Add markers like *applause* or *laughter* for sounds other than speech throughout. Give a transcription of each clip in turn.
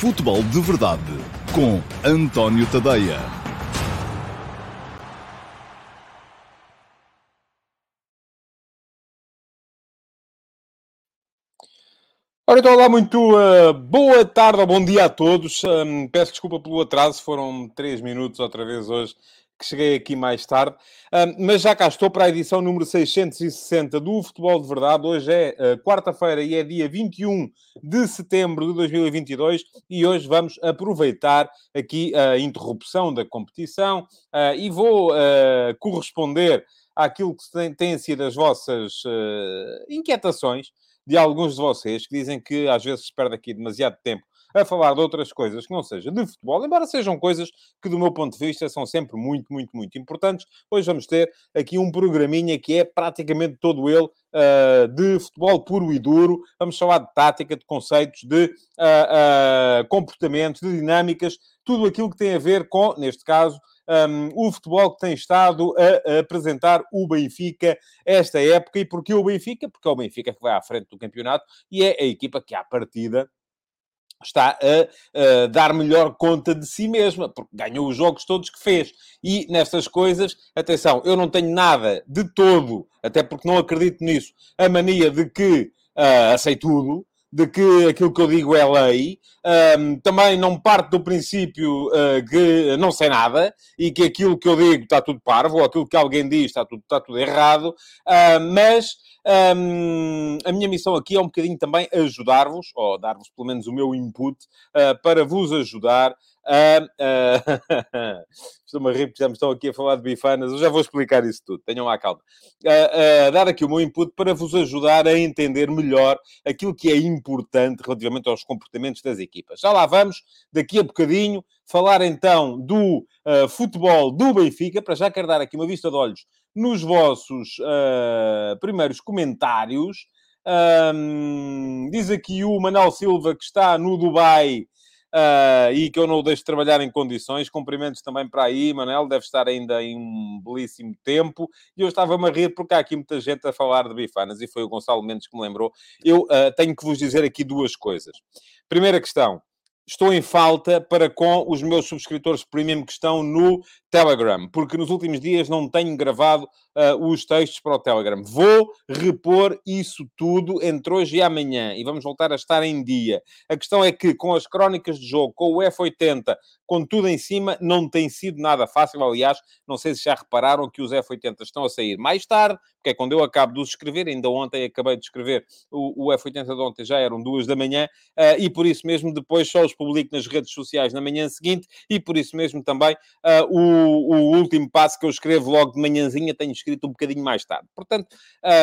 Futebol de Verdade com António Tadeia. Ora, então, olá, muito uh, boa tarde ou bom dia a todos. Um, peço desculpa pelo atraso, foram três minutos outra vez hoje que cheguei aqui mais tarde, um, mas já cá estou para a edição número 660 do Futebol de Verdade. Hoje é uh, quarta-feira e é dia 21 de setembro de 2022 e hoje vamos aproveitar aqui a interrupção da competição uh, e vou corresponder àquilo que têm sido as vossas inquietações de alguns de vocês que dizem que às vezes se perde aqui demasiado tempo a falar de outras coisas que não seja de futebol, embora sejam coisas que, do meu ponto de vista, são sempre muito, muito, muito importantes. Hoje vamos ter aqui um programinha que é praticamente todo ele uh, de futebol puro e duro. Vamos falar de tática, de conceitos, de uh, uh, comportamentos, de dinâmicas, tudo aquilo que tem a ver com, neste caso, um, o futebol que tem estado a, a, apresentar o Benfica esta época. E porquê o Benfica? Porque é o Benfica que vai à frente do campeonato e é a equipa que, à partida, está a, a, dar melhor conta de si mesma, porque ganhou os jogos todos que fez. E nestas coisas, atenção, eu não tenho nada de todo, até porque não acredito nisso, a mania de que uh, tudo, de que aquilo que eu digo é lei. Um, também não parte do princípio uh, que não sei nada e que aquilo que eu digo está tudo parvo, ou aquilo que alguém diz está tudo, está tudo errado, uh, mas um, a minha missão aqui é um bocadinho também ajudar-vos, ou dar-vos pelo menos o meu input, uh, para vos ajudar a. Uh, *laughs* Estou-me a rir porque já me estão aqui a falar de bifanas, eu já vou explicar isso tudo, tenham lá calma. Uh, dar aqui o meu input para vos ajudar a entender melhor aquilo que é importante relativamente aos comportamentos das equipas. Já lá vamos, daqui a bocadinho, falar então do futebol do Benfica. Para já quero dar aqui uma vista de olhos nos vossos primeiros comentários. Um, diz aqui o Manuel Silva que está no Dubai uh, e que eu não o deixo trabalhar em condições. Cumprimentos também para aí, Manuel, deve estar ainda em um belíssimo tempo. E eu estava-me a rir porque há aqui muita gente a falar de bifanas e foi o Gonçalo Mendes que me lembrou. Eu uh, tenho que vos dizer aqui duas coisas. Primeira questão estou em falta para com os meus subscritores premium que estão no Telegram, porque nos últimos dias não tenho gravado uh, os textos para o Telegram. Vou repor isso tudo entre hoje e amanhã e vamos voltar a estar em dia. A questão é que com as crónicas de jogo, com o F80, com tudo em cima, não tem sido nada fácil. Aliás, não sei se já repararam que os F80 estão a sair mais tarde, porque é quando eu acabo de os escrever. Ainda ontem acabei de escrever o, o F80 de ontem, já eram duas da manhã, uh, e por isso mesmo depois só publico nas redes sociais na manhã seguinte, e por isso mesmo também uh, o, o último passo que eu escrevo logo de manhãzinha tenho escrito um bocadinho mais tarde. Portanto,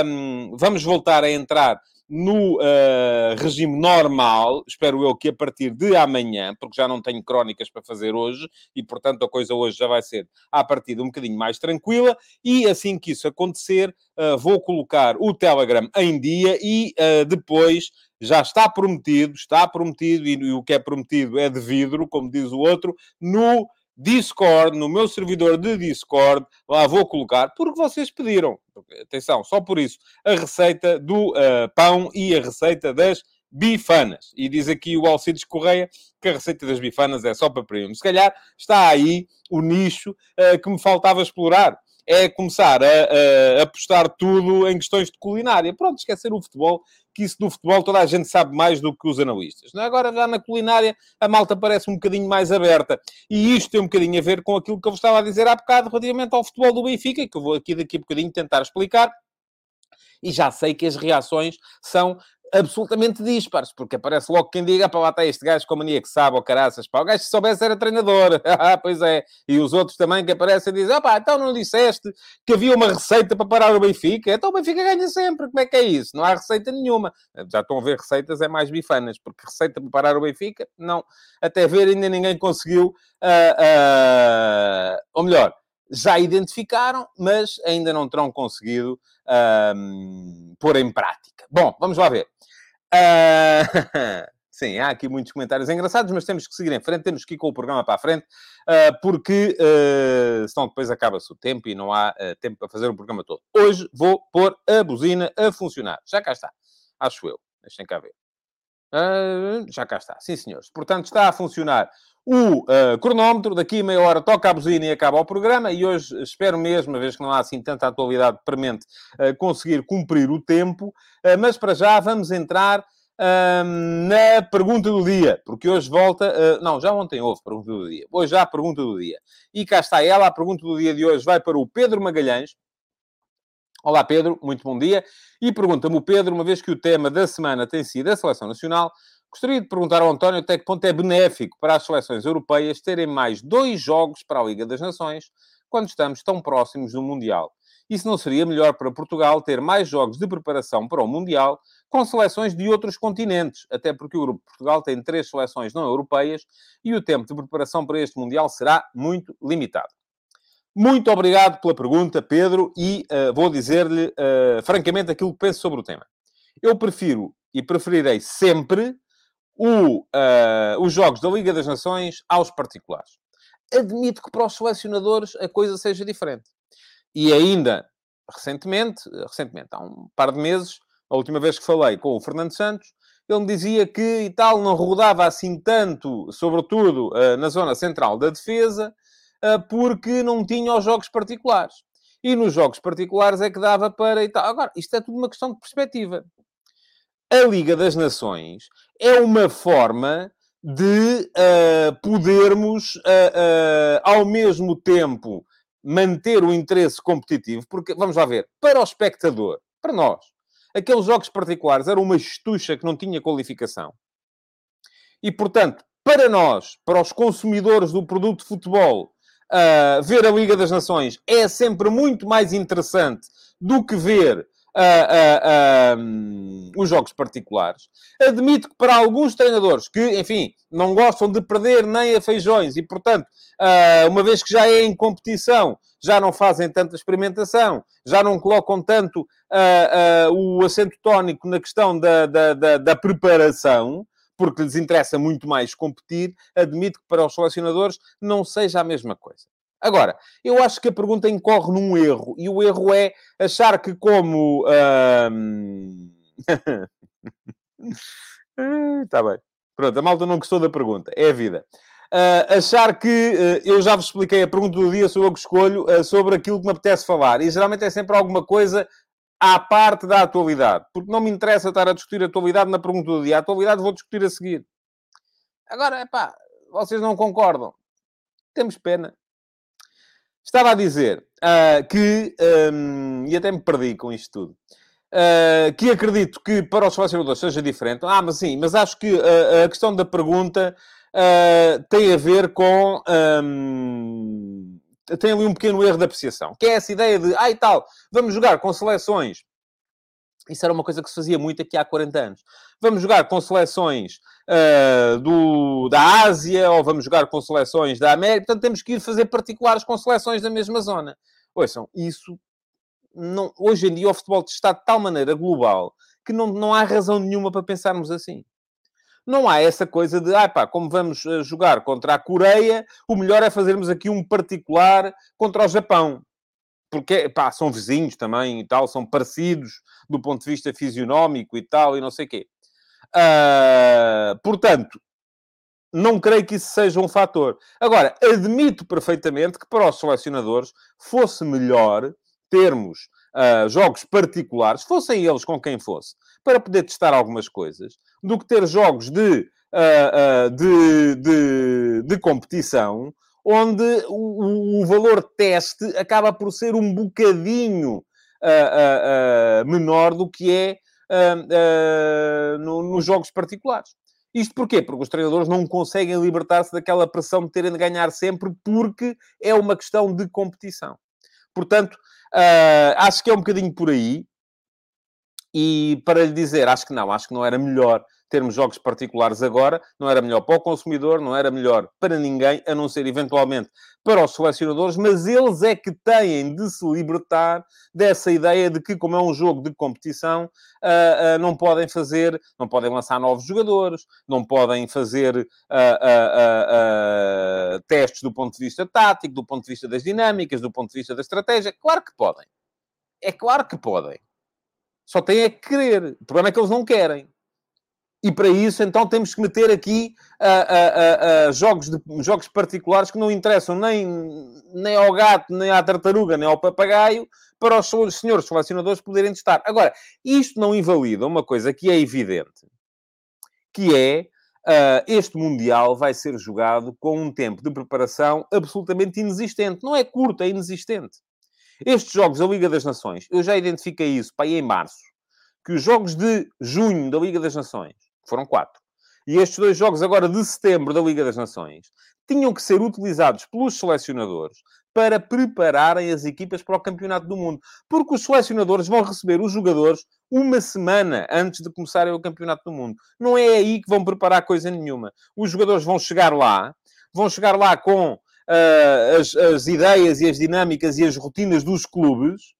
um, vamos voltar a entrar no uh, regime normal, espero eu que a partir de amanhã, porque já não tenho crónicas para fazer hoje, e portanto a coisa hoje já vai ser a partir de um bocadinho mais tranquila, e assim que isso acontecer, uh, vou colocar o Telegram em dia e uh, depois já está prometido, está prometido, e, e o que é prometido é de vidro, como diz o outro, no Discord, no meu servidor de Discord, lá vou colocar, porque vocês pediram. Atenção, só por isso. A receita do uh, pão e a receita das bifanas. E diz aqui o Alcides Correia que a receita das bifanas é só para primo. Se calhar está aí o nicho uh, que me faltava explorar é começar a, apostar tudo em questões de culinária. Pronto, esquecer o futebol, que isso do futebol toda a gente sabe mais do que os analistas. É? Agora, já na culinária, a malta parece um bocadinho mais aberta. E isto tem um bocadinho a ver com aquilo que eu vos estava a dizer há bocado relativamente ao futebol do Benfica, que eu vou aqui daqui a bocadinho tentar explicar e já sei que as reações são absolutamente dispares, porque aparece logo quem diga, para lá está este gajo com a mania que sabe, ou caraças, pá, o gajo se soubesse era treinador, *laughs* ah, pois é, e os outros também que aparecem dizem, ah pá, então não disseste que havia uma receita para parar o Benfica, então o Benfica ganha sempre, como é que é isso? Não há receita nenhuma, já estão a ver receitas, é mais bifanas, porque receita para parar o Benfica, não, até ver ainda ninguém conseguiu, uh, uh, ou melhor, já identificaram, mas ainda não terão conseguido pôr em prática. Bom, vamos lá ver. Uh... *laughs* Sim, há aqui muitos comentários engraçados, mas temos que seguir em frente, temos que ir com o programa para a frente, uh, porque uh, senão depois acaba-se o tempo e não há tempo para fazer o programa todo. Hoje vou pôr a buzina a funcionar. Já cá está. Acho eu. Deixem cá ver. Já cá está, sim senhores. Portanto, está a funcionar o uh, cronómetro. Daqui a meia hora toca a buzina e acaba o programa. E hoje espero mesmo, uma vez que não há assim tanta atualidade premente, uh, conseguir cumprir o tempo. Uh, mas para já vamos entrar na pergunta do dia, porque hoje volta. não, já ontem houve pergunta do dia. Hoje já a pergunta do dia. E cá está ela. A pergunta do dia de hoje vai para o Pedro Magalhães. Olá, Pedro, muito bom dia. E pergunta-me o Pedro, uma vez que o tema da semana tem sido a seleção nacional, Gostaria de perguntar ao António até que ponto é benéfico para as seleções europeias terem mais dois jogos para a Liga das Nações quando estamos tão próximos do Mundial. Isso não seria melhor para Portugal ter mais jogos de preparação para o Mundial com seleções de outros continentes, até porque o Grupo Portugal tem três seleções não europeias e o tempo de preparação para este Mundial será muito limitado. Muito obrigado pela pergunta, Pedro, e uh, vou dizer-lhe uh, francamente aquilo que penso sobre o tema. Eu prefiro e preferirei sempre o, uh, os jogos da Liga das Nações aos particulares. Admito que para os selecionadores a coisa seja diferente. E ainda, recentemente, recentemente, há um par de meses, a última vez que falei com o Fernando Santos, ele me dizia que e tal não rodava assim tanto, sobretudo uh, na zona central da defesa, uh, porque não tinha os jogos particulares. E nos jogos particulares é que dava para e tal. Agora, isto é tudo uma questão de perspectiva a Liga das Nações é uma forma de uh, podermos, uh, uh, ao mesmo tempo, manter o interesse competitivo, porque, vamos lá ver, para o espectador, para nós, aqueles jogos particulares eram uma estucha que não tinha qualificação. E, portanto, para nós, para os consumidores do produto de futebol, ver a Liga das Nações é sempre muito mais interessante do que ver uh, uh, os jogos particulares. Admito que para alguns treinadores que, enfim, não gostam de perder nem a feijões e, portanto, uh, uma vez que já é em competição, já não fazem tanta experimentação, já não colocam tanto o acento tónico na questão da, da, da, da preparação, porque lhes interessa muito mais competir, admito que para os selecionadores não seja a mesma coisa. Agora, eu acho que a pergunta incorre num erro, e o erro é achar que como... Está *laughs* bem. Pronto, a malta não gostou da pergunta. É a vida. Uh, achar que uh, eu já vos expliquei a pergunta do dia, sou eu que escolho, uh, sobre aquilo que me apetece falar. E geralmente é sempre alguma coisa à parte da atualidade. Porque não me interessa estar a discutir a atualidade na pergunta do dia. A atualidade vou discutir a seguir. Agora, pá, vocês não concordam. Temos pena. Estava a dizer uh, que, um, e até me perdi com isto tudo, uh, que acredito que para os selecionadores seja diferente. Ah, mas sim, mas acho que uh, a questão da pergunta tem a ver com. Um, tem ali um pequeno erro de apreciação, que é essa ideia de, ah, e tal, vamos jogar com seleções. Isso era uma coisa que se fazia muito aqui há 40 anos. Vamos jogar com seleções uh, do, da Ásia ou vamos jogar com seleções da América. Portanto, temos que ir fazer particulares com seleções da mesma zona. Ouçam, isso... Não, hoje em dia o futebol está de tal maneira global que não, não há razão nenhuma para pensarmos assim. Não há essa coisa de, ah pá, como vamos eh, jogar contra a Coreia, o melhor é fazermos aqui um particular contra o Japão porque pá, são vizinhos também e tal, são parecidos do ponto de vista fisionómico e tal, e não sei o quê. Uh, portanto, não creio que isso seja um fator. Agora, admito perfeitamente que para os selecionadores fosse melhor termos uh, jogos particulares, fossem eles com quem fosse, para poder testar algumas coisas, do que ter jogos de, uh, de, de, de competição onde o, o, valor teste acaba por ser um bocadinho uh, uh, uh, menor do que é no, nos jogos particulares. Isto porquê? Porque os treinadores não conseguem libertar-se daquela pressão de terem de ganhar sempre, porque é uma questão de competição. Portanto, acho que é um bocadinho por aí. E para lhe dizer, acho que não, acho que não era melhor termos jogos particulares agora, não era melhor para o consumidor, não era melhor para ninguém, a não ser eventualmente para os selecionadores, mas eles é que têm de se libertar dessa ideia de que, como é um jogo de competição, uh, uh, não podem fazer, não podem lançar novos jogadores, não podem fazer uh, testes do ponto de vista tático, do ponto de vista das dinâmicas, do ponto de vista da estratégia. Claro que podem. É claro que podem. Só têm é que querer. O problema é que eles não querem. E para isso, então, temos que meter aqui uh, uh, uh, jogos, de, jogos particulares que não interessam nem, nem ao gato, nem à tartaruga, nem ao papagaio, para os senhores selecionadores poderem testar. Agora, isto não invalida uma coisa que é evidente, que é Uh, este Mundial vai ser jogado com um tempo de preparação absolutamente inexistente. Não é curto, é inexistente. Estes jogos da Liga das Nações, eu já identifiquei isso para aí em março, que os jogos de junho da Liga das Nações, foram quatro, e estes dois jogos agora de setembro da Liga das Nações, tinham que ser utilizados pelos selecionadores para prepararem as equipas para o Campeonato do Mundo. Porque os selecionadores vão receber os jogadores uma semana antes de começarem o Campeonato do Mundo. Não é aí que vão preparar coisa nenhuma. Os jogadores vão chegar lá, vão chegar lá com uh, as, as ideias e as dinâmicas e as rotinas dos clubes,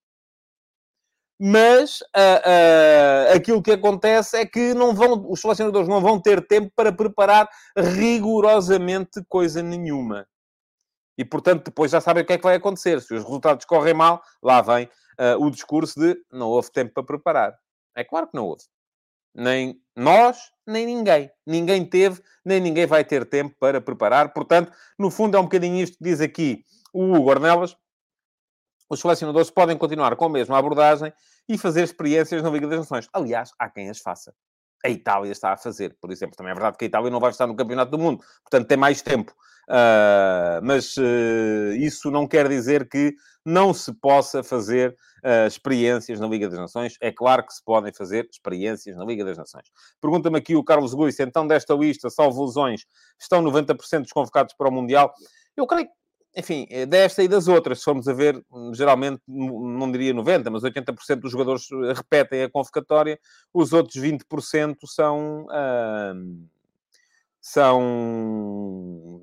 mas uh, uh, aquilo que acontece é que não vão, os selecionadores não vão ter tempo para preparar rigorosamente coisa nenhuma. E, portanto, depois já sabem o que é que vai acontecer. Se os resultados correm mal, lá vem uh, o discurso de não houve tempo para preparar. É claro que não houve. Nem nós, nem ninguém. Ninguém teve, nem ninguém vai ter tempo para preparar. Portanto, no fundo, é um bocadinho isto que diz aqui o Hugo Ornelas. Os selecionadores podem continuar com a mesma abordagem e fazer experiências na Liga das Nações. Aliás, há quem as faça. A Itália está a fazer, por exemplo. Também é verdade que a Itália não vai estar no Campeonato do Mundo. Portanto, tem mais tempo. Uh, mas uh, isso não quer dizer que não se possa fazer uh, experiências na Liga das Nações. É claro que se podem fazer experiências na Liga das Nações. Pergunta-me aqui o Carlos Guice, então desta lista, salvo lesões, estão 90% dos convocados para o Mundial? Eu creio enfim, é desta e das outras, se formos a ver, geralmente, não diria 90%, mas 80% dos jogadores repetem a convocatória, os outros 20% são, são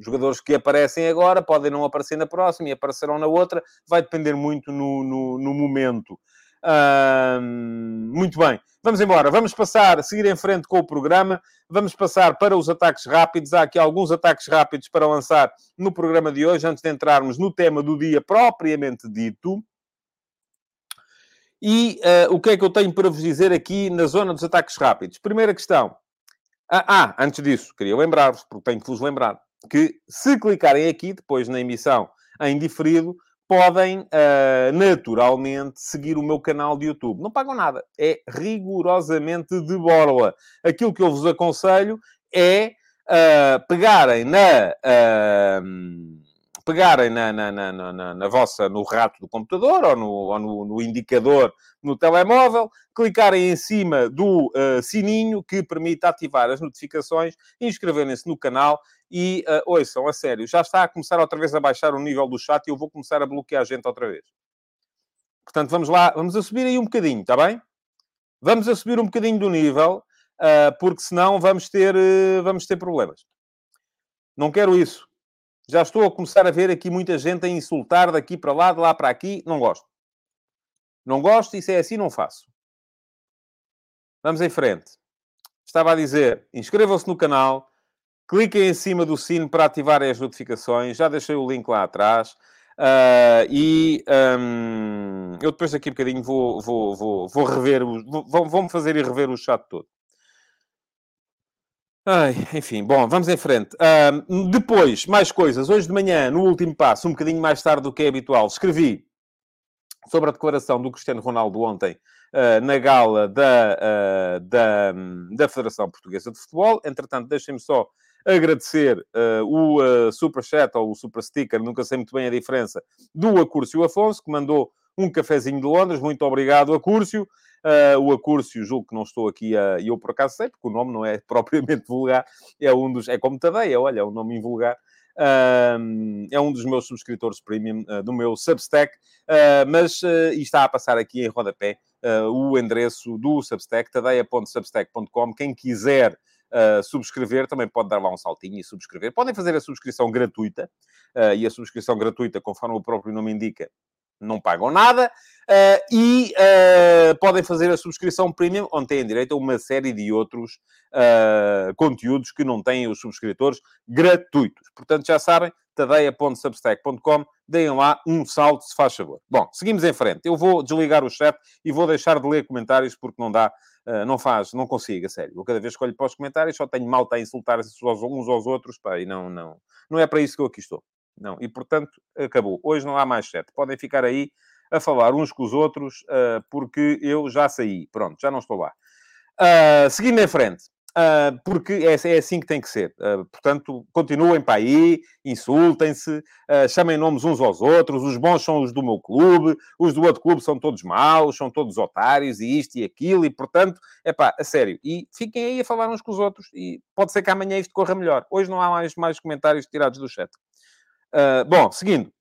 jogadores que aparecem agora podem não aparecer na próxima e aparecerão na outra, vai depender muito no, no, no momento. Muito bem, vamos embora. Vamos passar, seguir em frente com o programa. Vamos passar para os ataques rápidos. Há aqui alguns ataques rápidos para lançar no programa de hoje, antes de entrarmos no tema do dia propriamente dito. E uh, o que é que eu tenho para vos dizer aqui na zona dos ataques rápidos? Primeira questão. Ah, ah antes disso, queria lembrar-vos, porque tenho que vos lembrar que, se clicarem aqui, depois na emissão em diferido, podem uh, naturalmente seguir o meu canal de YouTube. Não pagam nada. É rigorosamente de borla. Aquilo que eu vos aconselho é uh, pegarem na. Uh, pegarem na, na, na, na, na vossa, no rato do computador ou no, ou no, no indicador no telemóvel, clicarem em cima do uh, sininho que permite ativar as notificações, inscreverem-se no canal e uh, ouçam, a sério, já está a começar outra vez a baixar o nível do chat e eu vou começar a bloquear a gente outra vez. Portanto, vamos lá, vamos a subir aí um bocadinho, está bem? Vamos a subir um bocadinho do nível, uh, porque senão vamos ter, uh, vamos ter problemas. Não quero isso. Já estou a começar a ver aqui muita gente a insultar daqui para lá, de lá para aqui. Não gosto. Não gosto e se é assim, não faço. Vamos em frente. Estava a dizer, inscrevam-se no canal, cliquem em cima do sino para ativarem as notificações. Já deixei o link lá atrás. Uh, e um, eu depois daqui a um bocadinho vou, vou, vou, vou rever, vou, vou-me fazer e rever o chat todo. Ai, enfim, bom, vamos em frente. Depois, mais coisas. Hoje de manhã, no último passo, um bocadinho mais tarde do que é habitual, escrevi sobre a declaração do Cristiano Ronaldo ontem uh, na gala da, uh, da, da Federação Portuguesa de Futebol. Entretanto, deixem-me só agradecer uh, o uh, ou o Super Sticker, nunca sei muito bem a diferença, do Acúrcio Afonso, que mandou um cafezinho de Londres. Muito obrigado, Acúrcio. Uh, o Acúrcio, julgo que não estou aqui a... E eu, por acaso, sei, porque o nome não é *laughs* propriamente vulgar. É um dos... É como Tadeia, olha, é um nome invulgar. Uh, é um dos meus subscritores premium uh, do meu Substack, uh, mas está a passar aqui em rodapé o endereço do Substack, tadeia.substack.com. Quem quiser subscrever também pode dar lá um saltinho e subscrever. Podem fazer a subscrição gratuita, e a subscrição gratuita, conforme o próprio nome indica, não pagam nada. Uh, e uh, podem fazer a subscrição premium, onde têm direito a uma série de outros uh, conteúdos que não têm os subscritores gratuitos. Portanto, já sabem, tadeia.substack.com, deem lá um salto, se faz favor. Bom, seguimos em frente. Eu vou desligar o chat e vou deixar de ler comentários porque não dá, não faz, não consigo, a sério. Eu cada vez que olho para os comentários só tenho malta a insultar uns aos outros, pá, e não, não, não é para isso que eu aqui estou. Não, e portanto, acabou. Hoje não há mais chat. Podem ficar aí a falar uns com os outros, uh, porque eu já saí. Pronto, já não estou lá. Uh, seguindo em frente. Uh, porque é, é, assim que tem que ser. Portanto, continuem para aí, insultem-se, chamem nomes uns aos outros. Os bons são os do meu clube, os do outro clube são todos maus, são todos otários, e isto e aquilo, e portanto, é pá, a sério. E fiquem aí a falar uns com os outros, e pode ser que amanhã isto corra melhor. Hoje não há mais, mais comentários tirados do chat. Bom, seguindo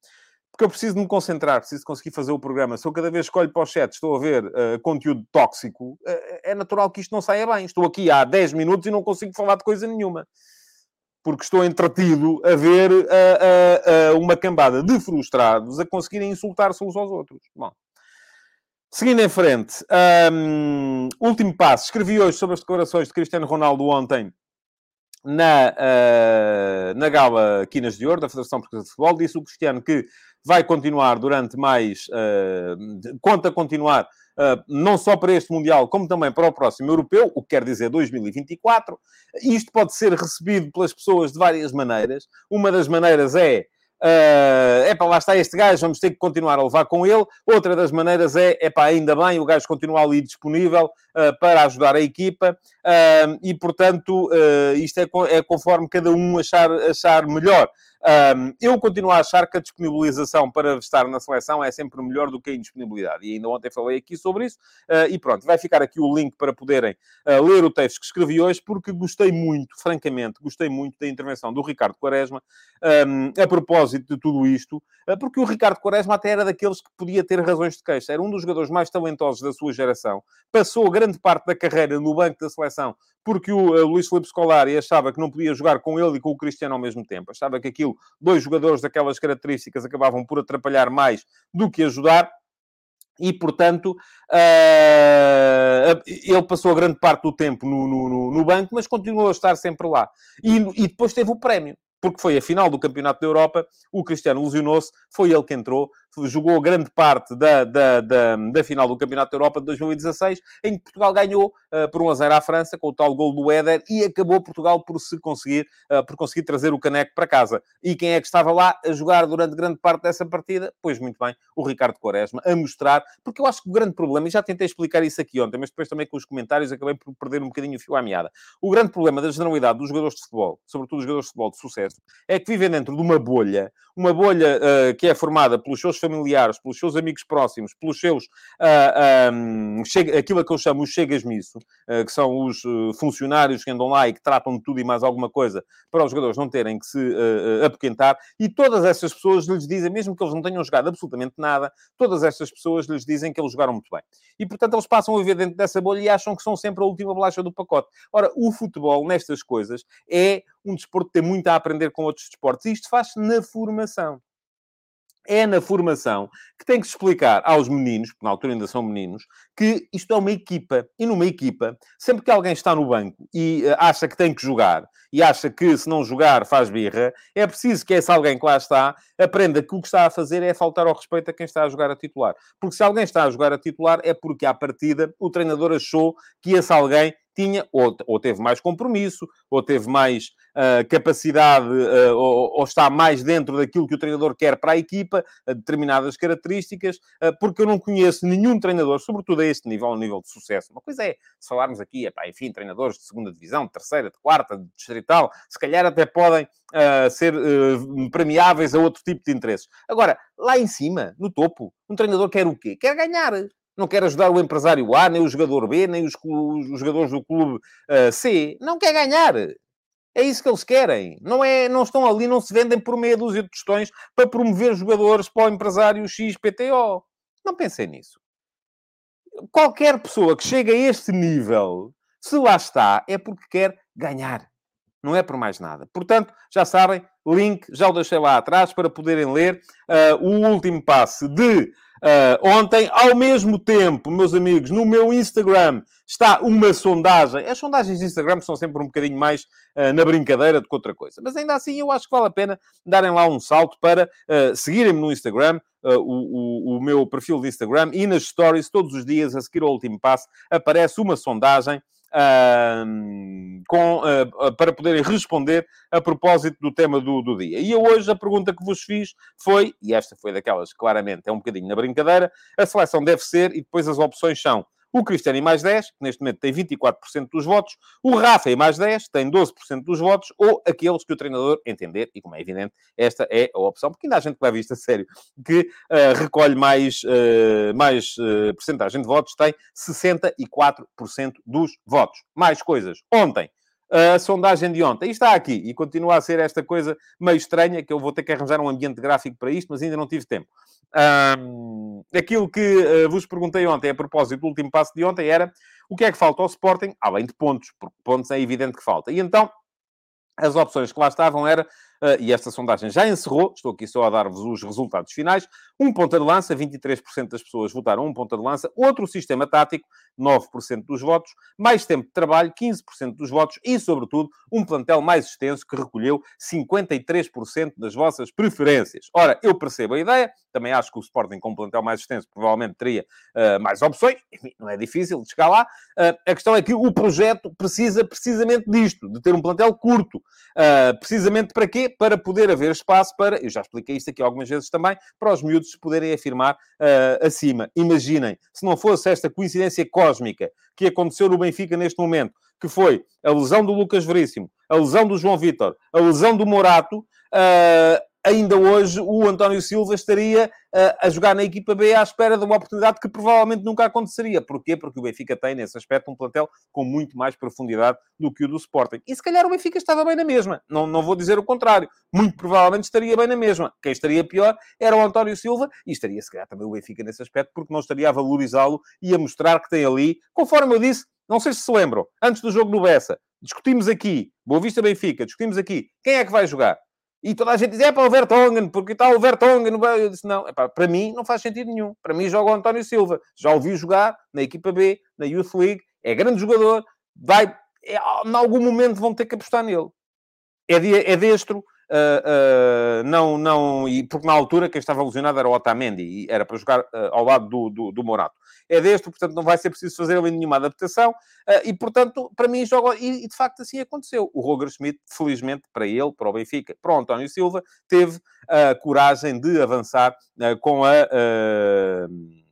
porque eu preciso de me concentrar, preciso conseguir fazer o programa. Se eu cada vez escolho para o chat, estou a ver uh, conteúdo tóxico, uh, é natural que isto não saia bem. Estou aqui há 10 minutos e não consigo falar de coisa nenhuma. Porque estou entretido a ver uma cambada de frustrados a conseguirem insultar-se uns aos outros. Bom. Seguindo em frente, um, último passo. Escrevi hoje sobre as declarações de Cristiano Ronaldo ontem na, uh, na gala Quinas de Ouro da Federação Portuguesa de Futebol. Disse o Cristiano que vai continuar durante mais. Uh, conta continuar uh, não só para este Mundial, como também para o próximo Europeu, o que quer dizer 2024. Isto pode ser recebido pelas pessoas de várias maneiras. Uma das maneiras é é uh, para lá está este gajo, vamos ter que continuar a levar com ele. Outra das maneiras é, é para ainda bem, o gajo continua ali disponível uh, para ajudar a equipa uh, e, portanto, isto é, é, conforme cada um achar, achar melhor. Um, eu continuo a achar que a disponibilização para estar na seleção é sempre melhor do que a indisponibilidade. E ainda ontem falei aqui sobre isso. Uh, e pronto, vai ficar aqui o link para poderem uh, ler o texto que escrevi hoje, porque gostei muito, francamente, gostei muito da intervenção do Ricardo Quaresma um, a propósito de tudo isto, uh, porque o Ricardo Quaresma até era daqueles que podia ter razões de queixa. Era um dos jogadores mais talentosos da sua geração. Passou grande parte da carreira no banco da seleção porque o Luís Filipe Scolari achava que não podia jogar com ele e com o Cristiano ao mesmo tempo. Achava que aquilo dois jogadores daquelas características acabavam por atrapalhar mais do que ajudar. E, portanto, uh, ele passou a grande parte do tempo no, no, no, banco, mas continuou a estar sempre lá. E, e depois teve o prémio porque foi a final do Campeonato da Europa, o Cristiano lesionou-se, foi ele que entrou, jogou grande parte da, da, da, da, final do Campeonato da Europa de 2016, em que Portugal ganhou uh, por 1 a 0 à França, com o tal gol do Éder, e acabou Portugal por se conseguir, uh, por conseguir trazer o caneco para casa. E quem é que estava lá a jogar durante grande parte dessa partida? Pois muito bem, o Ricardo Quaresma, a mostrar, porque eu acho que o grande problema, e já tentei explicar isso aqui ontem, mas depois também com os comentários acabei por perder um bocadinho o fio à meada. O grande problema da generalidade dos jogadores de futebol, sobretudo os jogadores de futebol de sucesso, é que vivem dentro de uma bolha, uma bolha uh, que é formada pelos seus familiares, pelos seus amigos próximos, pelos seus, uh, um, chega, aquilo que eu chamo os chegas-misso, uh, que são os funcionários que andam lá e que tratam de tudo e mais alguma coisa para os jogadores não terem que se uh, apoquentar, e todas essas pessoas lhes dizem, mesmo que eles não tenham jogado absolutamente nada, todas essas pessoas lhes dizem que eles jogaram muito bem. E, portanto, eles passam a viver dentro dessa bolha e acham que são sempre a última bolacha do pacote. Ora, o futebol, nestas coisas, é um desporto que tem muito a aprender com outros desportos, e isto faz-se na formação é na formação que tem que se explicar aos meninos, porque na altura ainda são meninos, que isto é uma equipa. E numa equipa, sempre que alguém está no banco e uh, acha que tem que jogar, e acha que se não jogar faz birra, é preciso que esse alguém que lá está aprenda que o que está a fazer é faltar ao respeito a quem está a jogar a titular. Porque se alguém está a jogar a titular é porque, à partida, o treinador achou que esse alguém tinha, ou, ou teve mais compromisso, ou teve mais uh, capacidade, uh, ou, ou, está mais dentro daquilo que o treinador quer para a equipa, determinadas características, uh, porque eu não conheço nenhum treinador, sobretudo a este nível, a nível de sucesso. Uma coisa é, se falarmos aqui, epá, enfim, treinadores de segunda divisão, de terceira, de quarta, de distrital, se calhar até podem ser premiáveis a outro tipo de interesses. Agora, lá em cima, no topo, um treinador quer o quê? Quer ganhar não quer ajudar o empresário A, nem o jogador B, nem os, os jogadores do clube uh, C. Não quer ganhar. É isso que eles querem. Não, é, não estão ali, não se vendem por meia dúzia de tostões para promover jogadores para o empresário XPTO. Não pensem nisso. Qualquer pessoa que chegue a este nível, se lá está, é porque quer ganhar. Não é por mais nada. Portanto, já sabem, link já o deixei lá atrás para poderem ler uh, o último passe de Uh, ontem, ao mesmo tempo, meus amigos, no meu Instagram está uma sondagem. As sondagens de Instagram são sempre um bocadinho mais uh, na brincadeira do que outra coisa. Mas ainda assim, eu acho que vale a pena darem lá um salto para uh, seguirem-me no Instagram, o, o, o, meu perfil de Instagram, e nas stories, todos os dias, a seguir ao último passo, aparece uma sondagem Uh, com, uh, para poderem responder a propósito do tema do, do, dia. E hoje a pergunta que vos fiz foi, e esta foi daquelas claramente é um bocadinho na brincadeira, a seleção deve ser, e depois as opções são o Cristiano em mais 10, que neste momento tem 24% dos votos. O Rafa em mais 10, tem 12% dos votos. Ou aqueles que o treinador entender, e como é evidente, esta é a opção, porque ainda há gente que leva isto a sério, que uh, recolhe mais, uh, mais uh, porcentagem de votos, tem 64% dos votos. Mais coisas. Ontem, a sondagem de ontem. E está aqui. E continua a ser esta coisa meio estranha, que eu vou ter que arranjar um ambiente gráfico para isto, mas ainda não tive tempo. Um, aquilo que uh, vos perguntei ontem, a propósito do último passo de ontem, era o que é que falta ao Sporting, além de pontos, porque pontos é evidente que falta. E então, as opções que lá estavam era e esta sondagem já encerrou, estou aqui só a dar-vos os resultados finais. Um ponta de lança, 23% das pessoas votaram um ponta de lança. Outro sistema tático, 9% dos votos. Mais tempo de trabalho, 15% dos votos. E, sobretudo, um plantel mais extenso que recolheu 53% das vossas preferências. Ora, eu percebo a ideia. Também acho que o Sporting com um plantel mais extenso provavelmente teria uh, mais opções. Enfim, não é difícil de chegar lá. Uh, a questão é que o projeto precisa precisamente disto, de ter um plantel curto. precisamente para quê? Para poder haver espaço para, eu já expliquei isto aqui algumas vezes também, para os miúdos se poderem afirmar uh, acima. Imaginem, se não fosse esta coincidência cósmica que aconteceu no Benfica neste momento, que foi a lesão do Lucas Veríssimo, a lesão do João Vitor, a lesão do Morato, uh, ainda hoje o António Silva estaria uh, a jogar na equipa B à espera de uma oportunidade que provavelmente nunca aconteceria. Porquê? Porque o Benfica tem, nesse aspecto, um plantel com muito mais profundidade do que o do Sporting. E se calhar o Benfica estava bem na mesma. Não, não vou dizer o contrário. Muito provavelmente estaria bem na mesma. Quem estaria pior era o António Silva e estaria, se calhar, também o Benfica nesse aspecto, porque não estaria a valorizá-lo e a mostrar que tem ali, conforme eu disse, não sei se se lembram, antes do jogo do Bessa, discutimos aqui, Boa Vista Benfica, discutimos aqui, quem é que vai jogar? E toda a gente diz, é para o Vertonghen, porque está o Vertonghen. Eu disse, não, epá, para mim não faz sentido nenhum. Para mim joga o António Silva. Já ouvi jogar na equipa B, na Youth League. É grande jogador. Vai, é, em algum momento vão ter que apostar nele. É, de, é destro. Uh, uh, não, não, e porque na altura quem estava lesionado era o Otamendi e era para jogar uh, ao lado do, do, do, Morato. É deste, portanto, não vai ser preciso fazer ali nenhuma adaptação e, portanto, para mim joga. E, de facto assim aconteceu. O Roger Schmidt, felizmente para ele, para o Benfica, para o António Silva, teve a coragem de avançar com, a,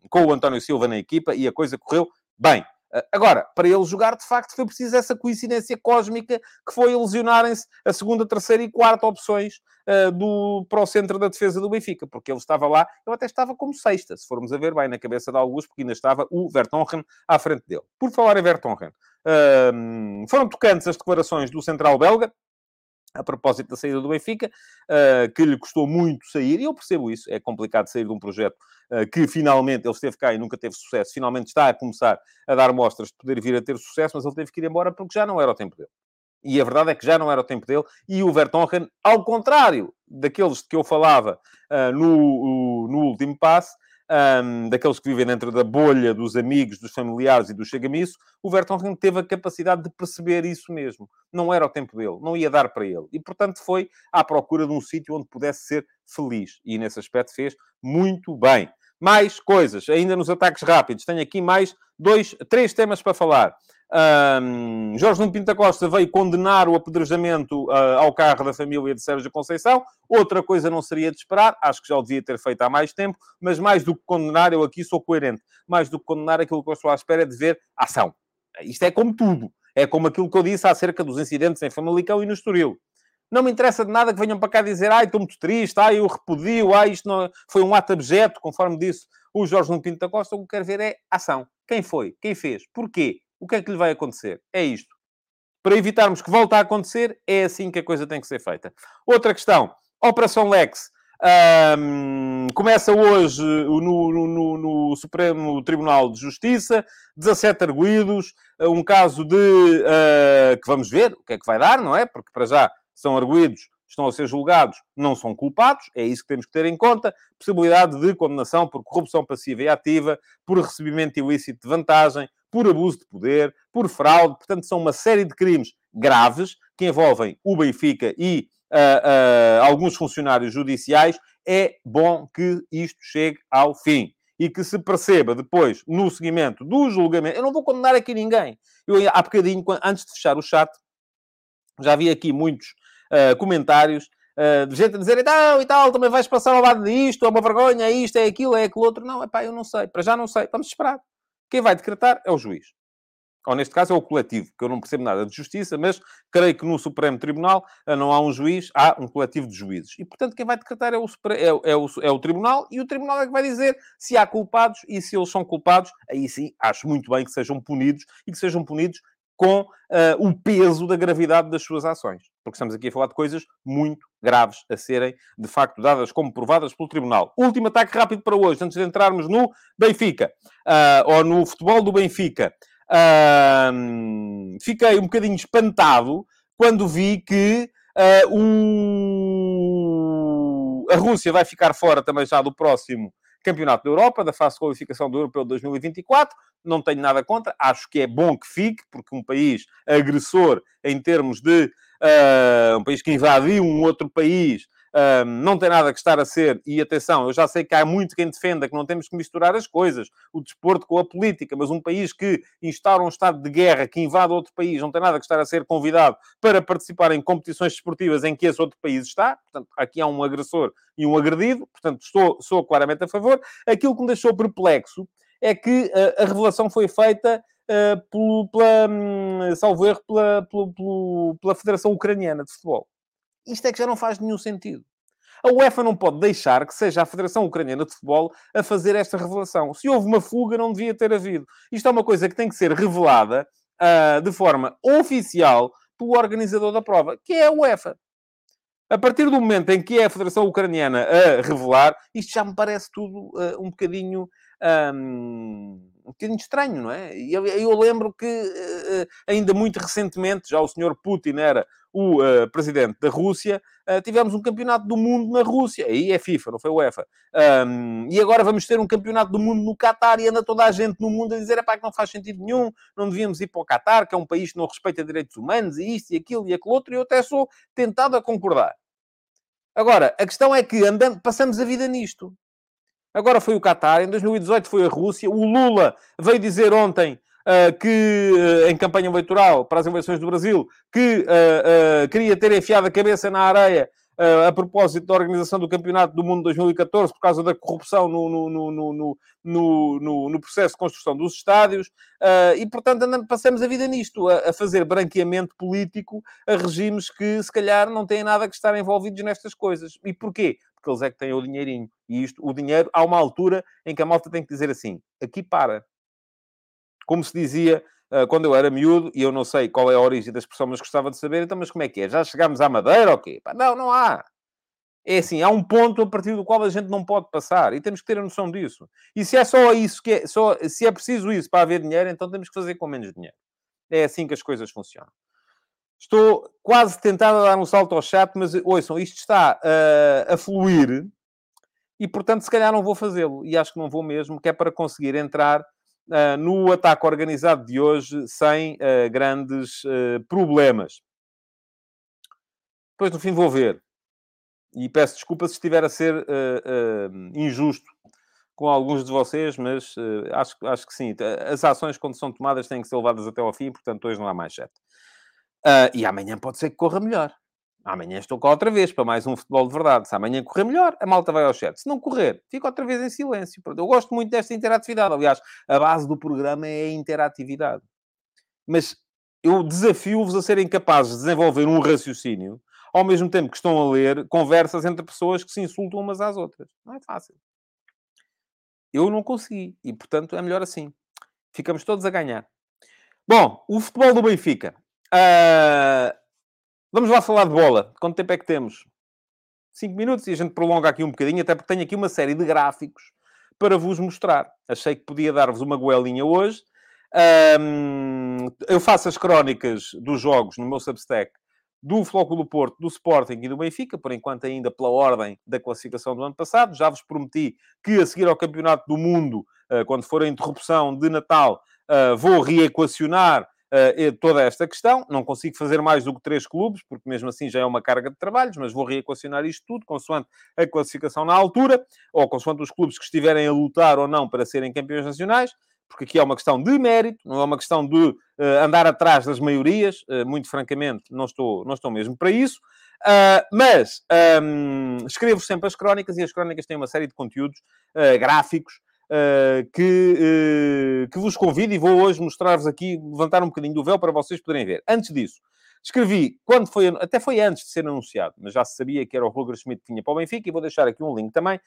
com o António Silva na equipa e a coisa correu bem. Ah, agora, para ele jogar, de facto, foi preciso essa coincidência cósmica que foi lesionarem-se a segunda, terceira e quarta opções uh, do, para o centro da defesa do Benfica, porque ele estava lá, ele até estava como sexta, se formos a ver bem na cabeça de alguns, porque ainda estava o Vertonghen à frente dele. Por falar em Vertonghen, uh, foram tocantes as declarações do central belga, a propósito da saída do Benfica, uh, que lhe custou muito sair, e eu percebo isso, é complicado sair de um projeto uh, que finalmente ele esteve cá e nunca teve sucesso, finalmente está a começar a dar mostras de poder vir a ter sucesso, mas ele teve que ir embora porque já não era o tempo dele. E a verdade é que já não era o tempo dele, e o Vertonghen, ao contrário daqueles de que eu falava uh, no, no último passe, um, daqueles que vivem dentro da bolha dos amigos, dos familiares e do chegamiço, o Vertonghen teve a capacidade de perceber isso mesmo. Não era o tempo dele, não ia dar para ele. E, portanto, foi à procura de um sítio onde pudesse ser feliz. E, nesse aspecto, fez muito bem. Mais coisas, ainda nos ataques rápidos. Tenho aqui mais dois, três temas para falar. Um, Jorge Nuno Pinta Costa veio condenar o apedrejamento uh, ao carro da família de Sérgio Conceição. Outra coisa não seria de esperar, acho que já o devia ter feito há mais tempo, mas mais do que condenar, eu aqui sou coerente. Mais do que condenar, aquilo que eu estou à espera é de ver ação. Isto é como tudo. É como aquilo que eu disse acerca dos incidentes em Famalicão e no Estoril. Não me interessa de nada que venham para cá dizer ai, estou muito triste, ai, eu repudio, ai, isto não... foi um ato abjeto, conforme disse o Jorge Nuno Pinto da Costa. O que quero ver é ação. Quem foi? Quem fez? Porquê? O que é que lhe vai acontecer? É isto. Para evitarmos que volte a acontecer, é assim que a coisa tem que ser feita. Outra questão. Operação Lex. Um, começa hoje no, no, no, Supremo Tribunal de Justiça, 17 arguídos, um caso de uh, que vamos ver o que é que vai dar, não é? Porque para já são arguídos, estão a ser julgados, não são culpados, é isso que temos que ter em conta. Possibilidade de condenação por corrupção passiva e ativa, por recebimento ilícito de vantagem, por abuso de poder, por fraude. Portanto, são uma série de crimes graves que envolvem o Benfica e uh, uh, alguns funcionários judiciais, é bom que isto chegue ao fim. E que se perceba depois, no seguimento do julgamento... Eu não vou condenar aqui ninguém. Eu, há bocadinho, antes de fechar o chat, já vi aqui muitos uh, comentários uh, de gente a dizer, então, e tal, também vais passar ao lado disto, é uma vergonha, é isto, é aquilo, é aquilo outro. Não, é pá, eu não sei. Para já não sei. Vamos esperar. Quem vai decretar é o juiz ou neste caso é o coletivo, que eu não percebo nada de justiça, mas creio que no Supremo Tribunal eh, não há um juiz, há um coletivo de juízes. E, portanto, quem vai decretar é o, é, é, o, é o Tribunal, e o Tribunal é que vai dizer se há culpados, e se eles são culpados, aí sim, acho muito bem que sejam punidos, e que sejam punidos com uh, o peso da gravidade das suas ações. Porque estamos aqui a falar de coisas muito graves a serem, de facto, dadas como provadas pelo Tribunal. Último ataque rápido para hoje, antes de entrarmos no Benfica, uh, ou no futebol do Benfica fiquei um bocadinho espantado quando vi que uh, o... a Rússia vai ficar fora também já do próximo Campeonato da Europa, da fase de qualificação do Europeu de 2024. Não tenho nada contra, acho que é bom que fique, porque um país agressor em termos de uh, um país que invadiu um outro país um, não tem nada que estar a ser, e atenção, eu já sei que há muito quem defenda que não temos que misturar as coisas, o desporto com a política, mas um país que instaura um estado de guerra, que invade outro país, não tem nada que estar a ser convidado para participar em competições desportivas em que esse outro país está. Portanto, aqui há um agressor e um agredido, portanto, estou, sou claramente a favor. Aquilo que me deixou perplexo é que uh, a revelação foi feita uh, pelo, pela, um, salvo erro, pela, pela, pela Federação Ucraniana de Futebol. Isto é que já não faz nenhum sentido. A UEFA não pode deixar que seja a Federação Ucraniana de Futebol a fazer esta revelação. Se houve uma fuga, não devia ter havido. Isto é uma coisa que tem que ser revelada uh, de forma oficial pelo organizador da prova, que é a UEFA. A partir do momento em que é a Federação Ucraniana a revelar, isto já me parece tudo uh, um bocadinho. Um, um bocadinho estranho, não é? E eu, eu, lembro que uh, ainda muito recentemente, já o senhor Putin era o uh, presidente da Rússia, uh, tivemos um campeonato do mundo na Rússia. Aí é FIFA, não foi UEFA. Um, e agora vamos ter um campeonato do mundo no Qatar e anda toda a gente no mundo a dizer é que não faz sentido nenhum, não devíamos ir para o Qatar, que é um país que não respeita direitos humanos e isto e aquilo e aquilo outro, e eu até sou tentado a concordar. Agora, a questão é que andando, passamos a vida nisto. Agora foi o Qatar, em 2018 foi a Rússia. O Lula veio dizer ontem uh, que, uh, em campanha eleitoral para as eleições do Brasil, que uh, queria ter enfiado a cabeça na areia a propósito da organização do Campeonato do Mundo 2014 por causa da corrupção no, no, no, no, no processo de construção dos estádios e, portanto, andando, passamos a vida nisto, a, a, fazer branqueamento político a regimes que, se calhar, não têm nada que estar envolvidos nestas coisas. E porquê? Porque eles é que têm o dinheirinho. E isto, o dinheiro, há uma altura em que a malta tem que dizer assim, aqui para como se dizia uh, quando eu era miúdo, e eu não sei qual é a origem da expressão, mas gostava de saber, então, mas como é que é? Já chegámos à Madeira ou quê? Pá, não, não há. É assim, há um ponto a partir do qual a gente não pode passar e temos que ter a noção disso. E se é só isso que é, só, se é preciso isso para haver dinheiro, então temos que fazer com menos dinheiro. É assim que as coisas funcionam. Estou quase tentado a dar um salto ao chat, mas ouçam, isto está uh, a fluir e, portanto, se calhar não vou fazê-lo. E acho que não vou mesmo, que é para conseguir entrar uh, no ataque organizado de hoje sem uh, grandes problemas. Depois, no fim, vou ver. E peço desculpa se estiver a ser injusto com alguns de vocês, mas acho, acho que sim. As ações, quando são tomadas, têm que ser levadas até ao fim, portanto, hoje não há mais chat. E amanhã pode ser que corra melhor. Amanhã estou cá outra vez para mais um futebol de verdade. Se amanhã correr melhor, a malta vai ao chat. Se não correr, fica outra vez em silêncio. Eu gosto muito desta interatividade. Aliás, a base do programa é a interatividade. Mas eu desafio-vos a serem capazes de desenvolver um raciocínio ao mesmo tempo que estão a ler conversas entre pessoas que se insultam umas às outras. Não é fácil. Eu não consegui. E, portanto, é melhor assim. Ficamos todos a ganhar. Bom, o futebol do Benfica. Uh Vamos lá falar de bola. Quanto tempo é que temos? 5 minutos e a gente prolonga aqui um bocadinho, até porque tenho aqui uma série de gráficos para vos mostrar. Achei que podia dar-vos uma goelinha hoje. Um, eu faço as crónicas dos jogos no meu Substack do Floco do Porto, do Sporting e do Benfica, por enquanto ainda pela ordem da classificação do ano passado. Já vos prometi que a seguir ao Campeonato do Mundo, ah, quando for a interrupção de Natal, ah, vou reequacionar uh, toda esta questão. Não consigo fazer mais do que três clubes, porque mesmo assim já é uma carga de trabalhos, mas vou reequacionar isto tudo, consoante a classificação na altura, ou consoante os clubes que estiverem a lutar ou não para serem campeões nacionais porque aqui é uma questão de mérito, não é uma questão de uh, andar atrás das maiorias, uh, muito francamente, não estou, não estou mesmo para isso. Uh, mas um, ehm, escrevo sempre as crónicas e as crónicas têm uma série de conteúdos gráficos uh, que, uh, que vos convido e vou hoje mostrar-vos aqui, levantar um bocadinho do véu para vocês poderem ver. Antes disso, escrevi, quando foi, até foi antes de ser anunciado, mas já se sabia que era o Roger Schmidt que vinha para o Benfica, e vou deixar aqui um link também,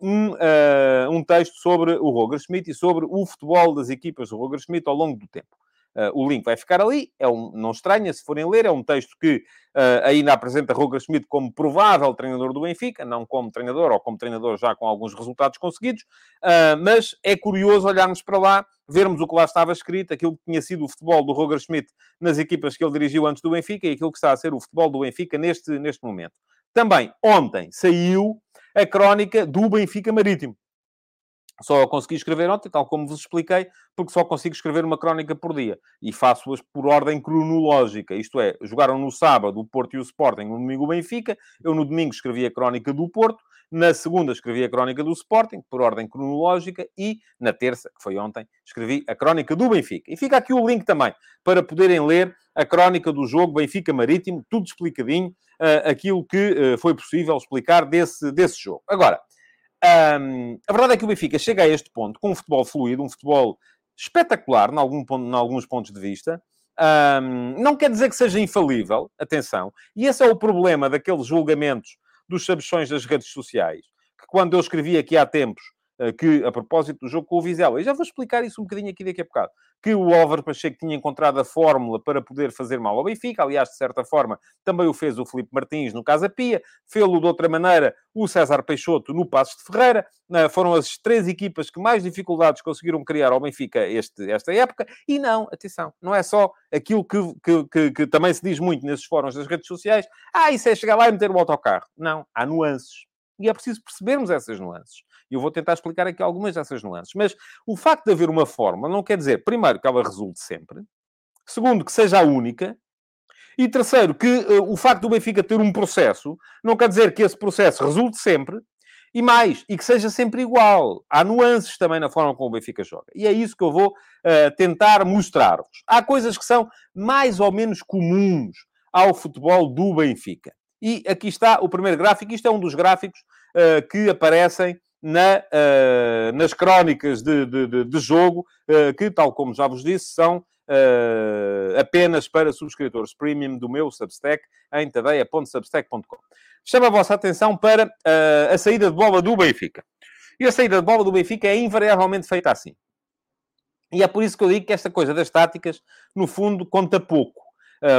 um, uh, um texto sobre o Roger Schmidt e sobre o futebol das equipas do Roger Schmidt ao longo do tempo. Uh, o link vai ficar ali, é um, não estranha se forem ler, é um texto que uh, ainda apresenta Roger Schmidt como provável treinador do Benfica, não como treinador, ou como treinador já com alguns resultados conseguidos, uh, mas é curioso olharmos para lá, vermos o que lá estava escrito, aquilo que tinha sido o futebol do Roger Schmidt nas equipas que ele dirigiu antes do Benfica e aquilo que está a ser o futebol do Benfica neste, neste momento. Também, ontem, saiu a crónica do Benfica Marítimo. Só consegui escrever ontem, tal como vos expliquei, porque só consigo escrever uma crónica por dia. E faço-as por ordem cronológica. Isto é, jogaram no sábado o Porto e o Sporting, no domingo o Benfica. Eu no domingo escrevi a crónica do Porto. Na segunda escrevi a crónica do Sporting, por ordem cronológica. E na terça, que foi ontem, escrevi a crónica do Benfica. E fica aqui o link também, para poderem ler a crónica do jogo Benfica Marítimo, tudo explicadinho, uh, aquilo que uh, foi possível explicar desse, desse jogo. Agora, um, a verdade é que o Benfica chega a este ponto com um futebol fluido, um futebol espetacular, em, algum ponto, em alguns pontos de vista. Um, não quer dizer que seja infalível, atenção. E esse é o problema daqueles julgamentos dos sabichões das redes sociais, que quando eu escrevi aqui há tempos que, a propósito do jogo com o Vizela, e já vou explicar isso um bocadinho aqui daqui a bocado, que o Álvaro Pacheco tinha encontrado a fórmula para poder fazer mal ao Benfica, aliás, de certa forma, também o fez o Felipe Martins no Casa Pia, fê-lo de outra maneira o César Peixoto no Passos de Ferreira, eh, foram as três equipas que mais dificuldades conseguiram criar ao Benfica este, esta época, e não, atenção, não é só aquilo que, que, que, que também se diz muito nesses fóruns das redes sociais, ah, isso é chegar lá e meter o autocarro. Não, há nuances. E é preciso percebermos essas nuances. E eu vou tentar explicar aqui algumas dessas nuances. Mas o facto de haver uma forma não quer dizer, primeiro, que ela resulte sempre. Segundo, que seja a única. E terceiro, que uh, o facto do Benfica ter um processo não quer dizer que esse processo resulte sempre. E mais, e que seja sempre igual. Há nuances também na forma como o Benfica joga. E é isso que eu vou uh, tentar mostrar-vos. Há coisas que são mais ou menos comuns ao futebol do Benfica. E aqui está o primeiro gráfico. Isto é um dos gráficos uh, que aparecem na, uh, nas crónicas de, de, de jogo, uh, que, tal como já vos disse, são uh, apenas para subscritores premium do meu Substack em tadeia.substack.com. Chamo a vossa atenção para a saída de bola do Benfica. E a saída de bola do Benfica é invariavelmente feita assim. E é por isso que eu digo que esta coisa das táticas, no fundo, conta pouco.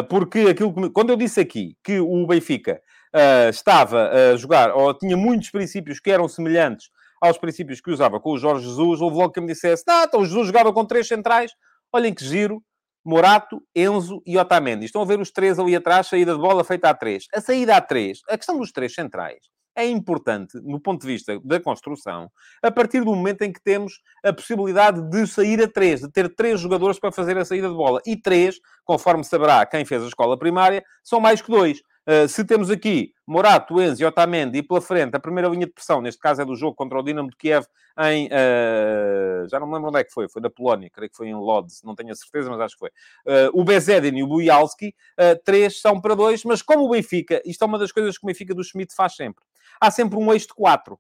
Porque aquilo que, quando eu disse aqui que o Benfica uh, estava a jogar, ou tinha muitos princípios que eram semelhantes aos princípios que usava com o Jorge Jesus, houve logo que me dissesse, ah, então o Jesus jogava com três centrais, olhem que giro, Morato, Enzo e Otamendi. Estão a ver os três ali atrás, saída de bola feita a três. A saída a três, a questão dos três centrais, é importante, no ponto de vista da construção, a partir do momento em que temos a possibilidade de sair a três, de ter três jogadores para fazer a saída de bola. E três, conforme saberá quem fez a escola primária, são mais que dois. Uh, se temos aqui Morato, Enzo e Otamendi e pela frente a primeira linha de pressão, neste caso é do jogo contra o Dinamo de Kiev em... Uh, já não me lembro onde é que foi, foi da Polónia, creio que foi em Lodz, não tenho a certeza, mas acho que foi. Uh, o Bezedin e o Bujalski, três são para dois, mas como o Benfica, isto é uma das coisas que o Benfica do Schmidt faz sempre, há sempre um eixo de quatro,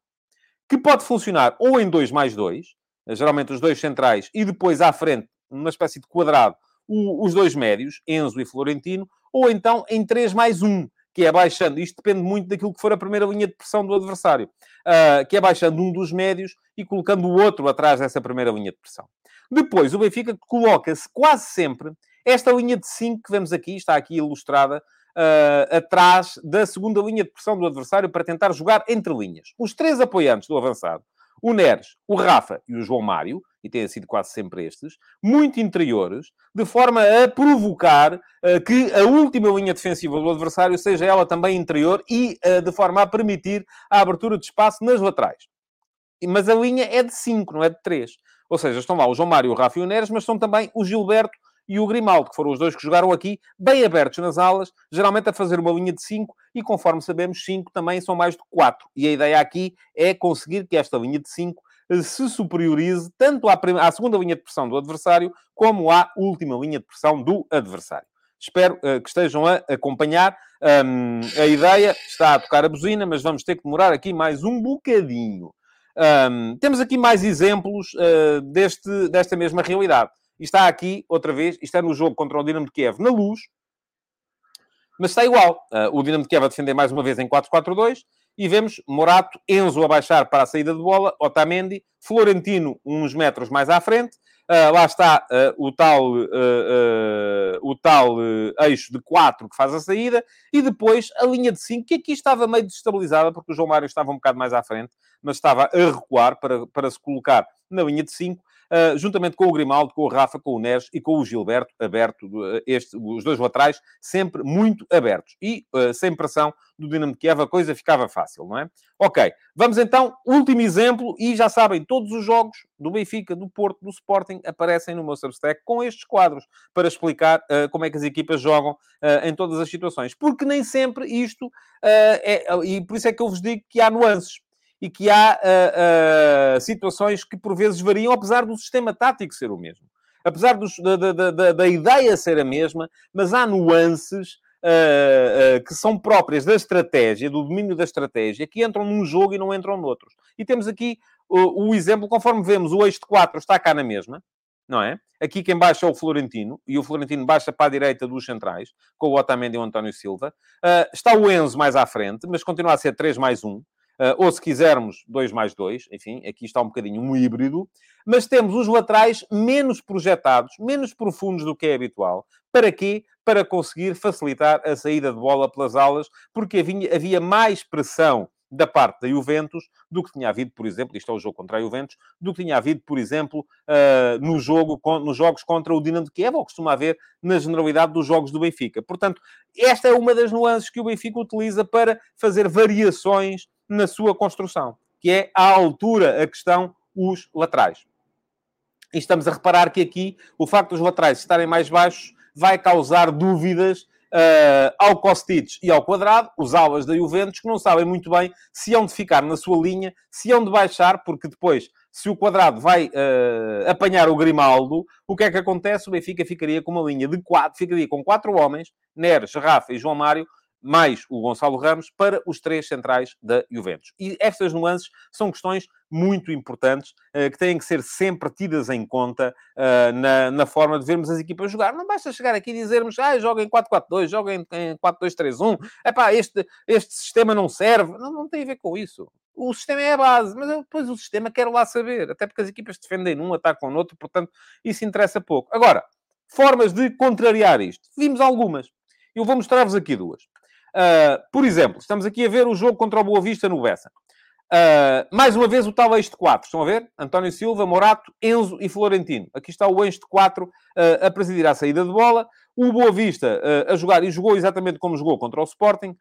que pode funcionar ou em dois mais dois, geralmente os dois centrais, e depois à frente, numa espécie de quadrado, os dois médios, Enzo e Florentino, ou então em 3 mais 1, que é baixando, isto depende muito daquilo que for a primeira linha de pressão do adversário, uh, que é baixando um dos médios e colocando o outro atrás dessa primeira linha de pressão. Depois, o Benfica coloca-se quase sempre esta linha de 5 que vemos aqui, está aqui ilustrada, uh, atrás da segunda linha de pressão do adversário para tentar jogar entre linhas. Os três apoiantes do avançado, o Neres, o Rafa e o João Mário, e têm sido quase sempre estes, muito interiores, de forma a provocar uh, que a última linha defensiva do adversário seja ela também interior e uh, de forma a permitir a abertura de espaço nas laterais. Mas a linha é de 5, não é de 3. Ou seja, estão lá o João Mário, o Rafa e o Neres, mas estão também o Gilberto e o Grimaldo, que foram os dois que jogaram aqui, bem abertos nas alas, geralmente a fazer uma linha de 5, e conforme sabemos, 5 também são mais de 4. E a ideia aqui é conseguir que esta linha de 5 eh, se superiorize tanto à, à, segunda linha de pressão do adversário, como à última linha de pressão do adversário. Espero uh, que estejam a acompanhar. Um, a ideia está a tocar a buzina, mas vamos ter que demorar aqui mais um bocadinho. Um, temos aqui mais exemplos uh, deste, desta mesma realidade. E está aqui, outra vez, está no jogo contra o Dinamo de Kiev na luz, mas está igual. Uh, o Dinamo de Kiev a defender mais uma vez em 4-4-2 e vemos Morato, Enzo a baixar para a saída de bola, Otamendi, Florentino uns metros mais à frente. Uh, lá está uh, o tal, o tal eixo de 4 que faz a saída e depois a linha de 5, que aqui estava meio desestabilizada porque o João Mário estava um bocado mais à frente, mas estava a recuar para, para se colocar na linha de 5 uh, juntamente com o Grimaldo, com o Rafa, com o Neres e com o Gilberto, aberto, uh, este, os dois laterais, sempre muito abertos. E uh, sem pressão do Dinamo Kiev, a coisa ficava fácil, não é? Ok, vamos então, último exemplo, e já sabem, todos os jogos do Benfica, do Porto, do Sporting, aparecem no meu Substack com estes quadros, para explicar uh, como é que as equipas jogam em todas as situações. Porque nem sempre isto é... E por isso é que eu vos digo que há nuances e que há uh, uh, situações que por vezes variam, apesar do sistema tático ser o mesmo. Apesar dos, da, da, da, da, ideia ser a mesma, mas há nuances uh, que são próprias da estratégia, do domínio da estratégia, que entram num jogo e não entram noutros. E temos aqui o exemplo, conforme vemos, o eixo de 4 está cá na mesma, não é? Aqui quem baixa é o Florentino, e o Florentino baixa para a direita dos centrais, com o Otamendi e o António Silva. Uh, está o Enzo mais à frente, mas continua a ser 3 mais 1. Uh, ou se quisermos, 2 mais 2, enfim, aqui está um bocadinho um híbrido, mas temos os laterais menos projetados, menos profundos do que é habitual. Para quê? Para conseguir facilitar a saída de bola pelas alas, porque havia, havia mais pressão da parte da Juventus do que tinha havido, por exemplo, isto é o jogo contra a Juventus, do que tinha havido, por exemplo, uh, no jogo, nos jogos contra o Dinamo de Kiev, ou costuma haver na generalidade dos jogos do Benfica. Portanto, esta é uma das nuances que o Benfica utiliza para fazer variações na sua construção, que é a altura, a questão, os laterais. E estamos a reparar que aqui o facto dos laterais estarem mais baixos vai causar dúvidas uh, ao Kostic e ao Quadrado, os alas da Juventus, que não sabem muito bem se hão de ficar na sua linha, se hão de baixar, porque depois, se o Quadrado vai uh, apanhar o Grimaldo, o que é que acontece? O Benfica ficaria com uma linha de quatro, ficaria com quatro homens, Neres, Rafa e João Mário, mais o Gonçalo Ramos, para os três centrais da Juventus. E estas nuances são questões muito importantes uh, que têm que ser sempre tidas em conta uh, na, na, forma de vermos as equipas jogar. Não basta chegar aqui e dizermos, ah, joga em 4-4-2, joga em 4-2-3-1, epá, este, este sistema não serve. Não, não tem a ver com isso. O sistema é a base, mas depois o sistema quero lá saber, até porque as equipas defendem num, atacam no outro, portanto, isso interessa pouco. Agora, formas de contrariar isto. Vimos algumas. Eu vou mostrar-vos aqui duas. Uh, por exemplo, estamos aqui a ver o jogo contra o Boa Vista no Bessa. Uh, mais uma vez o tal eixo de 4. Estão a ver? António Silva, Morato, Enzo e Florentino. Aqui está o eixo de 4 uh, a presidir a saída de bola. O Boa Vista uh, a jogar, e jogou exatamente como jogou contra o Sporting,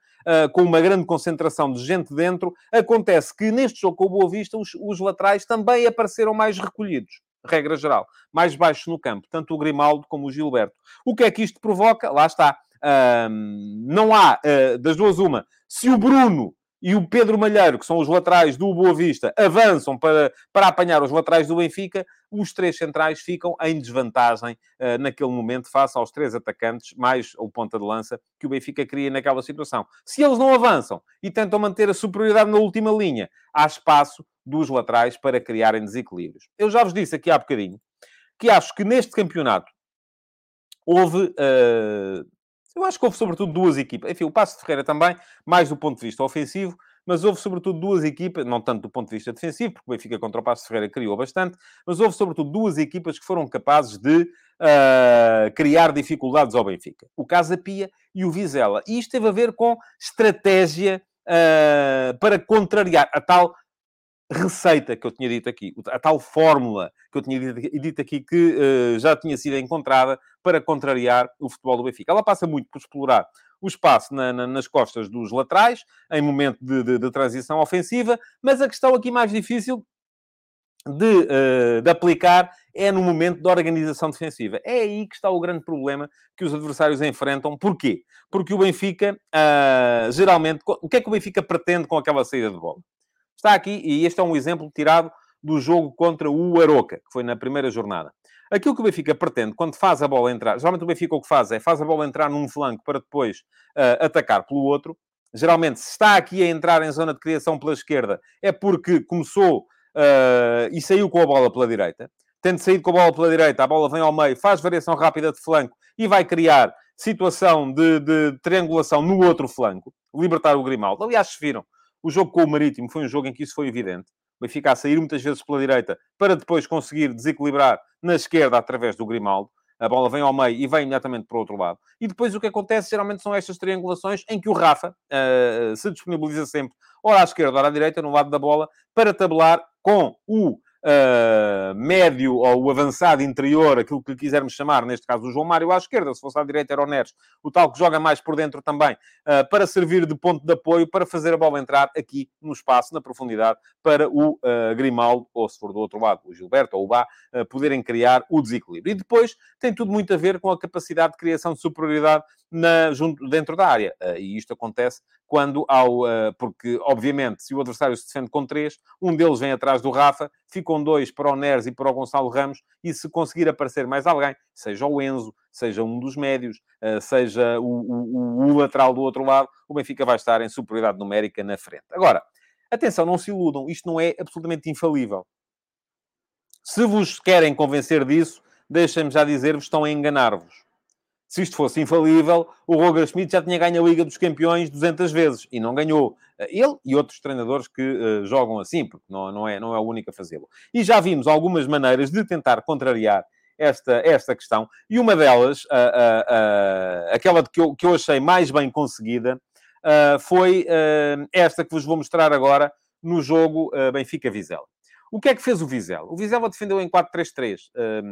com uma grande concentração de gente dentro. Acontece que neste jogo com o Boa Vista, os, os laterais também apareceram mais recolhidos regra geral, mais baixos no campo, tanto o Grimaldo como o Gilberto. O que é que isto provoca? Lá está. Não há, uh, das duas, uma. Se o Bruno e o Pedro Malheiro, que são os laterais do Boa Vista, avançam para, para apanhar os laterais do Benfica, os três centrais ficam em desvantagem uh, naquele momento, face aos três atacantes, mais o ponta de lança, que o Benfica cria naquela situação. Se eles não avançam e tentam manter a superioridade na última linha, há espaço dos laterais para criarem desequilíbrios. Eu já vos disse aqui há bocadinho que acho que neste campeonato houve uh, eu acho que houve sobretudo duas equipas. Enfim, o Passo de Ferreira também, mais do ponto de vista ofensivo, mas houve sobretudo duas equipas, não tanto do ponto de vista defensivo, porque o Benfica contra o Passo de Ferreira criou bastante, mas houve sobretudo duas equipas que foram capazes de uh, criar dificuldades ao Benfica. O Casa Pia e o Vizela. E isto teve a ver com estratégia uh, para contrariar a tal receita que eu tinha dito aqui, a tal fórmula que eu tinha dito aqui que uh, já tinha sido encontrada para contrariar o futebol do Benfica. Ela passa muito por explorar o espaço na, na, nas costas dos laterais, em momento de, de, de, transição ofensiva, mas a questão aqui mais difícil de, uh, de, aplicar é no momento da organização defensiva. É aí que está o grande problema que os adversários enfrentam. Porquê? Porque o Benfica, uh, geralmente, o que é que o Benfica pretende com aquela saída de bola? Está aqui, e este é um exemplo tirado do jogo contra o Aroca, que foi na primeira jornada. Aquilo que o Benfica pretende, quando faz a bola entrar, geralmente o Benfica o que faz é faz a bola entrar num flanco para depois uh, atacar pelo outro. Geralmente, se está aqui a entrar em zona de criação pela esquerda, é porque começou uh, e saiu com a bola pela direita. Tendo saído com a bola pela direita, a bola vem ao meio, faz variação rápida de flanco e vai criar situação de, de triangulação no outro flanco, libertar o Grimaldo. Aliás, se viram, o jogo com o Marítimo foi um jogo em que isso foi evidente. O Benfica a sair muitas vezes pela direita para depois conseguir desequilibrar na esquerda através do Grimaldo. A bola vem ao meio e vem imediatamente para o outro lado. E depois o que acontece geralmente são estas triangulações em que o Rafa uh, se disponibiliza sempre, ora à esquerda, ora à direita, no lado da bola, para tabelar com o uh, médio ou o avançado interior, aquilo que quisermos chamar, neste caso o João Mário à esquerda, se fosse à direita era o Neres, o tal que joga mais por dentro também, uh, para servir de ponto de apoio, para fazer a bola entrar aqui no espaço, na profundidade, para o uh, Grimaldo, ou se for do outro lado, o Gilberto ou o Bá, poderem criar o desequilíbrio. E depois tem tudo muito a ver com a capacidade de criação de superioridade na, junto, dentro da área. e isto acontece quando ao... porque, obviamente, se o adversário se defende com três, um deles vem atrás do Rafa, ficam dois para o Neres e para o Gonçalo Ramos, e se conseguir aparecer mais alguém, seja o Enzo, seja um dos médios, uh, seja o, o, o, lateral do outro lado, o Benfica vai estar em superioridade numérica na frente. Agora, atenção, não se iludam, isto não é absolutamente infalível. Se vos querem convencer disso, deixem-me já dizer-vos, estão a enganar-vos se isto fosse infalível, o Roger Schmidt já tinha ganho a Liga dos Campeões 200 vezes e não ganhou. Eh, ele e outros treinadores que uh, jogam assim, porque não, não, é, não é o único a fazê-lo. E já vimos algumas maneiras de tentar contrariar esta, esta questão, e uma delas, uh, uh, aquela que eu, que eu achei mais bem conseguida, foi esta que vos vou mostrar agora no jogo Benfica-Vizela. O que é que fez o Vizela? O Vizela defendeu em 4-3-3. Ah,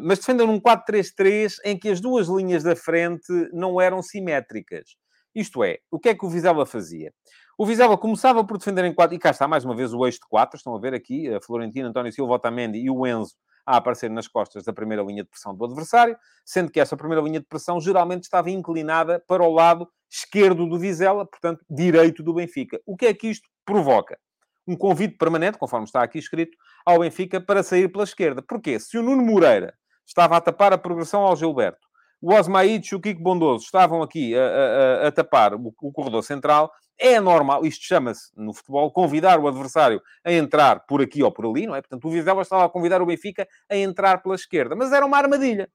mas defendem num 4-3-3 em que as duas linhas da frente não eram simétricas. Isto é, o que é que o Vizela fazia? O Vizela começava por defender em 4, e cá está mais uma vez o eixo de 4, estão a ver aqui, a Florentina, António Silva, Otamendi e o Enzo a aparecer nas costas da primeira linha de pressão do adversário, sendo que essa primeira linha de pressão geralmente estava inclinada para o lado esquerdo do Vizela, portanto, direito do Benfica. O que é que isto provoca? Um convite permanente, conforme está aqui escrito, ao Benfica para sair pela esquerda. Porquê? Se o Nuno Moreira estava a tapar a progressão ao Gilberto, o Osmaídes e o Kiko Bondoso estavam aqui a, a, a tapar o, o, corredor central, é normal, isto chama-se no futebol, convidar o adversário a entrar por aqui ou por ali, não é? Portanto, o Vizela estava a convidar o Benfica a entrar pela esquerda, mas era uma armadilha.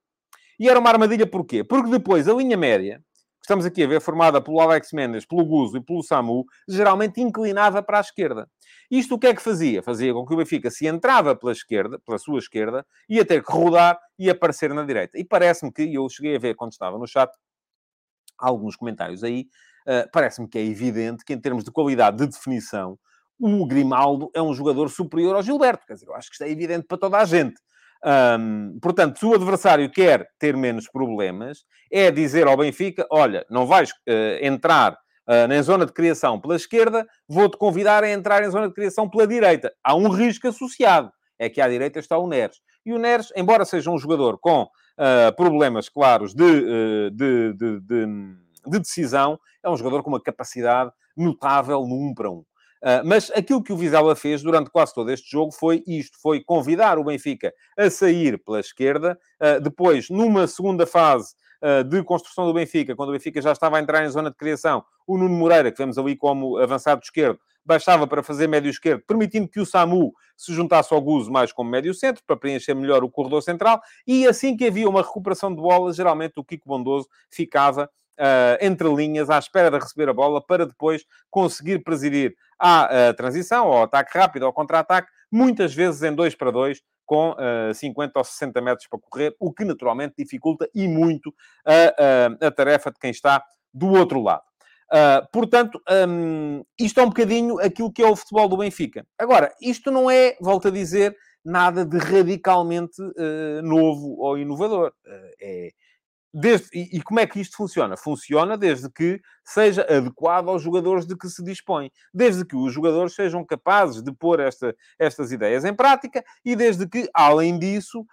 E era uma armadilha porquê? Porque depois a linha média, estamos aqui a ver, formada pelo Alex Mendes, pelo Guzo e pelo Samu, geralmente inclinava para a esquerda. Isto o que é que fazia? Fazia com que o Benfica se entrava pela esquerda, pela sua esquerda, ia ter que rodar e aparecer na direita. E parece-me que, eu cheguei a ver quando estava no chat, alguns comentários aí, uh, parece-me que é evidente que em termos de qualidade de definição, o Grimaldo é um jogador superior ao Gilberto. Quer dizer, eu acho que isto é evidente para toda a gente. Um, portanto, se o adversário quer ter menos problemas, é dizer ao Benfica: olha, não vais uh, entrar uh, na zona de criação pela esquerda, vou-te convidar a entrar em zona de criação pela direita. Há um risco associado, é que à direita está o Neres. E o Neres, embora seja um jogador com uh, problemas claros de, de, de, de, decisão, é um jogador com uma capacidade notável no 1 para 1. Uh, mas aquilo que o Vizela fez durante quase todo este jogo foi isto: foi convidar o Benfica a sair pela esquerda. Uh, depois, numa segunda fase uh, de construção do Benfica, quando o Benfica já estava a entrar em zona de criação, o Nuno Moreira, que vemos ali como avançado esquerdo, baixava para fazer médio esquerdo, permitindo que o Samu se juntasse ao Guzo mais como médio centro, para preencher melhor o corredor central, e assim que havia uma recuperação de bola, geralmente o Kiko Bondoso ficava entre linhas, à espera de receber a bola, para depois conseguir presidir à uh, transição, ao ataque rápido, ao contra-ataque, muitas vezes em 2 para 2, com uh, 50 ou 60 metros para correr, o que naturalmente dificulta e muito a, a, a tarefa de quem está do outro lado. Uh, portanto, um, isto é um bocadinho aquilo que é o futebol do Benfica. Agora, isto não é, volto a dizer, nada de radicalmente uh, novo ou inovador. É, Desde, e, e, como é que isto funciona? Funciona desde que seja adequado aos jogadores de que se dispõe. Desde que os jogadores sejam capazes de pôr esta, estas ideias em prática e desde que, além disso,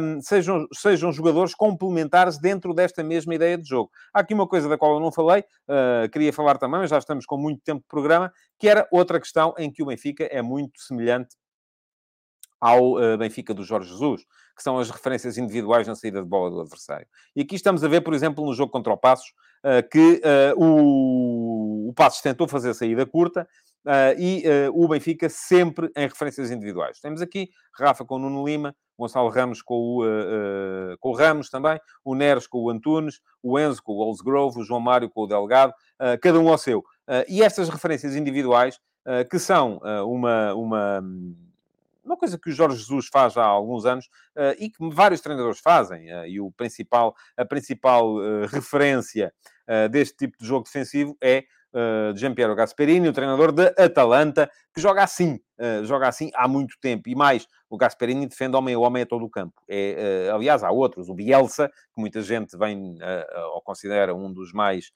um, sejam, sejam jogadores complementares dentro desta mesma ideia de jogo. Há aqui uma coisa da qual eu não falei, uh, queria falar também, mas já estamos com muito tempo de programa, que era outra questão em que o Benfica é muito semelhante ao uh, Benfica do Jorge Jesus, que são as referências individuais na saída de bola do adversário. E aqui estamos a ver, por exemplo, no jogo contra o Passos, uh, que uh, o, o Passos tentou fazer a saída curta, Uh, e uh, o Benfica sempre em referências individuais. Temos aqui Rafa com o Nuno Lima, Gonçalo Ramos com o, uh, com o Ramos também, o Neres com o Antunes, o Enzo com o Olsgrove, o João Mário com o Delgado, cada um ao seu. e estas referências individuais, que são uma, uma uma coisa que o Jorge Jesus faz há alguns anos uh, e que vários treinadores fazem. Uh, e o principal, a principal uh, referência deste tipo de jogo defensivo é uh, de Gasperini, o treinador da Atalanta, que joga assim, uh, joga assim há muito tempo. E mais, o Gasperini defende homem a homem a todo o campo. É, uh, aliás, há outros. O Bielsa, que muita gente vem ou considera um dos mais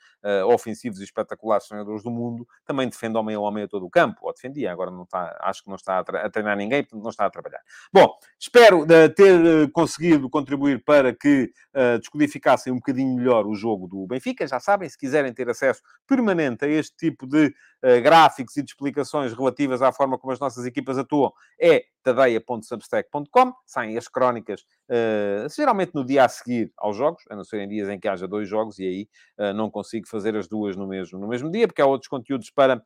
ofensivos e espetaculares treinadores do mundo, também defende homem a homem a todo o campo. Ou defendia, agora não está, acho que não está a, treinar ninguém, portanto não está a trabalhar. Bom, espero ter conseguido contribuir para que descodificassem um bocadinho melhor o jogo do Benfica. Já sabem, se quiserem ter acesso permanente a este tipo de uh, gráficos e de explicações relativas à forma como as nossas equipas atuam, é tadeia.substack.com. Saem as crónicas, uh, geralmente no dia a seguir aos jogos, a não ser em dias em que haja dois jogos, e aí uh, não consigo fazer as duas no mesmo, no mesmo dia, porque há outros conteúdos para,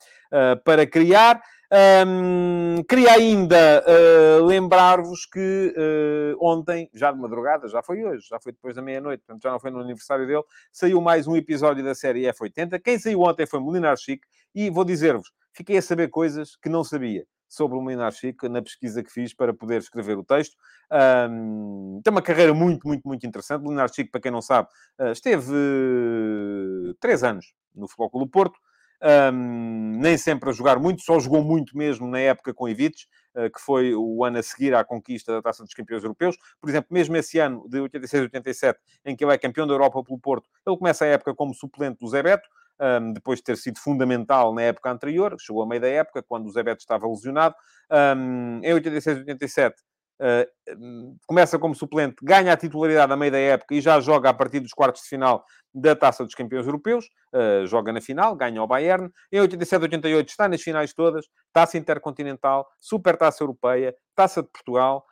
para criar. Um, queria ainda uh, lembrar-vos que uh, ontem, já de madrugada, já foi hoje, já foi depois da meia-noite, portanto já não foi no aniversário dele, saiu mais um episódio da série F80. Quem saiu ontem foi Molinar Chic e vou dizer-vos, fiquei a saber coisas que não sabia sobre o Molinar Chic na pesquisa que fiz para poder escrever o texto. Um, tem uma carreira muito, muito, muito interessante. Molinar Chic, para quem não sabe, uh, esteve três anos no Futebol Clube Porto um, nem sempre a jogar muito, só jogou muito mesmo na época com Ivites, uh, que foi o ano a seguir à conquista da Taça dos Campeões Europeus. Por exemplo, mesmo esse ano de 86-87, em que ele é campeão da Europa pelo Porto, ele começa a época como suplente do Zé Beto, um, depois de ter sido fundamental na época anterior, chegou a meio da época, quando o Zé Beto estava lesionado. Um, em 86-87, Uh, começa como suplente, ganha a titularidade a meio da época e já joga a partir dos quartos de final da Taça dos Campeões Europeus, uh, joga na final, ganha o Bayern. Em 87-88 está nas finais todas, Taça Intercontinental, Super Taça Europeia, Taça de Portugal,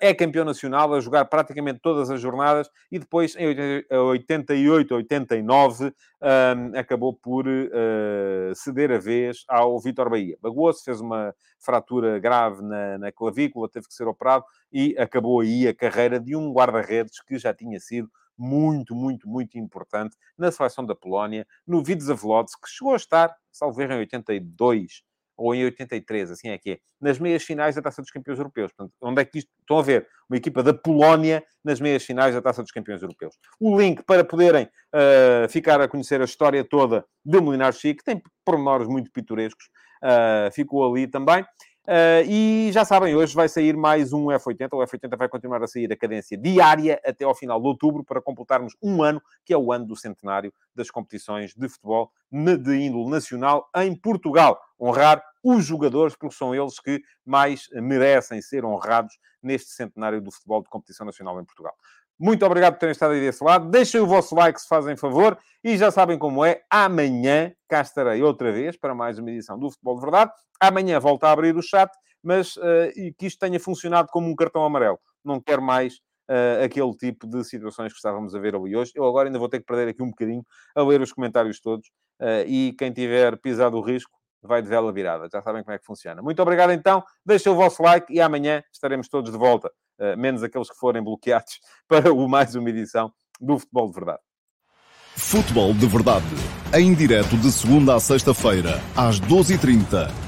é campeão nacional a jogar praticamente todas as jornadas e depois em 88-89 um, acabou por uh, ceder a vez ao Vitor Bahia. Bagoou-se, fez uma fratura grave na, na clavícula, teve que ser operado e acabou aí a carreira de um guarda-redes que já tinha sido muito, muito, muito importante na seleção da Polónia, no Widzew que chegou a estar, salvo em 82 ou em 83, assim é que é, nas meias finais da Taça dos Campeões Europeus. Portanto, onde é que isto... Estão a ver uma equipa da Polónia nas meias finais da Taça dos Campeões Europeus. O link para poderem uh, ficar a conhecer a história toda de Molinar Chic, tem pormenores muito pitorescos, uh, ficou ali também. Uh, e já sabem, hoje vai sair mais um F80. O F80 vai continuar a sair a cadência diária até ao final de outubro, para completarmos um ano, que é o ano do centenário das competições de futebol de índole nacional em Portugal. Honrar os jogadores, porque são eles que mais merecem ser honrados neste centenário do futebol de competição nacional em Portugal. Muito obrigado por terem estado aí desse lado. Deixem o vosso like se fazem favor. E já sabem como é. Amanhã cá estarei outra vez para mais uma edição do Futebol de Verdade. Amanhã volto a abrir o chat, mas uh, que isto tenha funcionado como um cartão amarelo. Não quero mais uh, aquele tipo de situações que estávamos a ver ali hoje. Eu agora ainda vou ter que perder aqui um bocadinho a ler os comentários todos. Uh, e quem tiver pisado o risco vai de vela virada. Já sabem como é que funciona. Muito obrigado então. Deixem o vosso like e amanhã estaremos todos de volta. Eh, menos aqueles que forem bloqueados, *laughs* para o mais uma edição do Futebol de Verdade. Futebol de Verdade, em direto de segunda a sexta-feira, às 12h30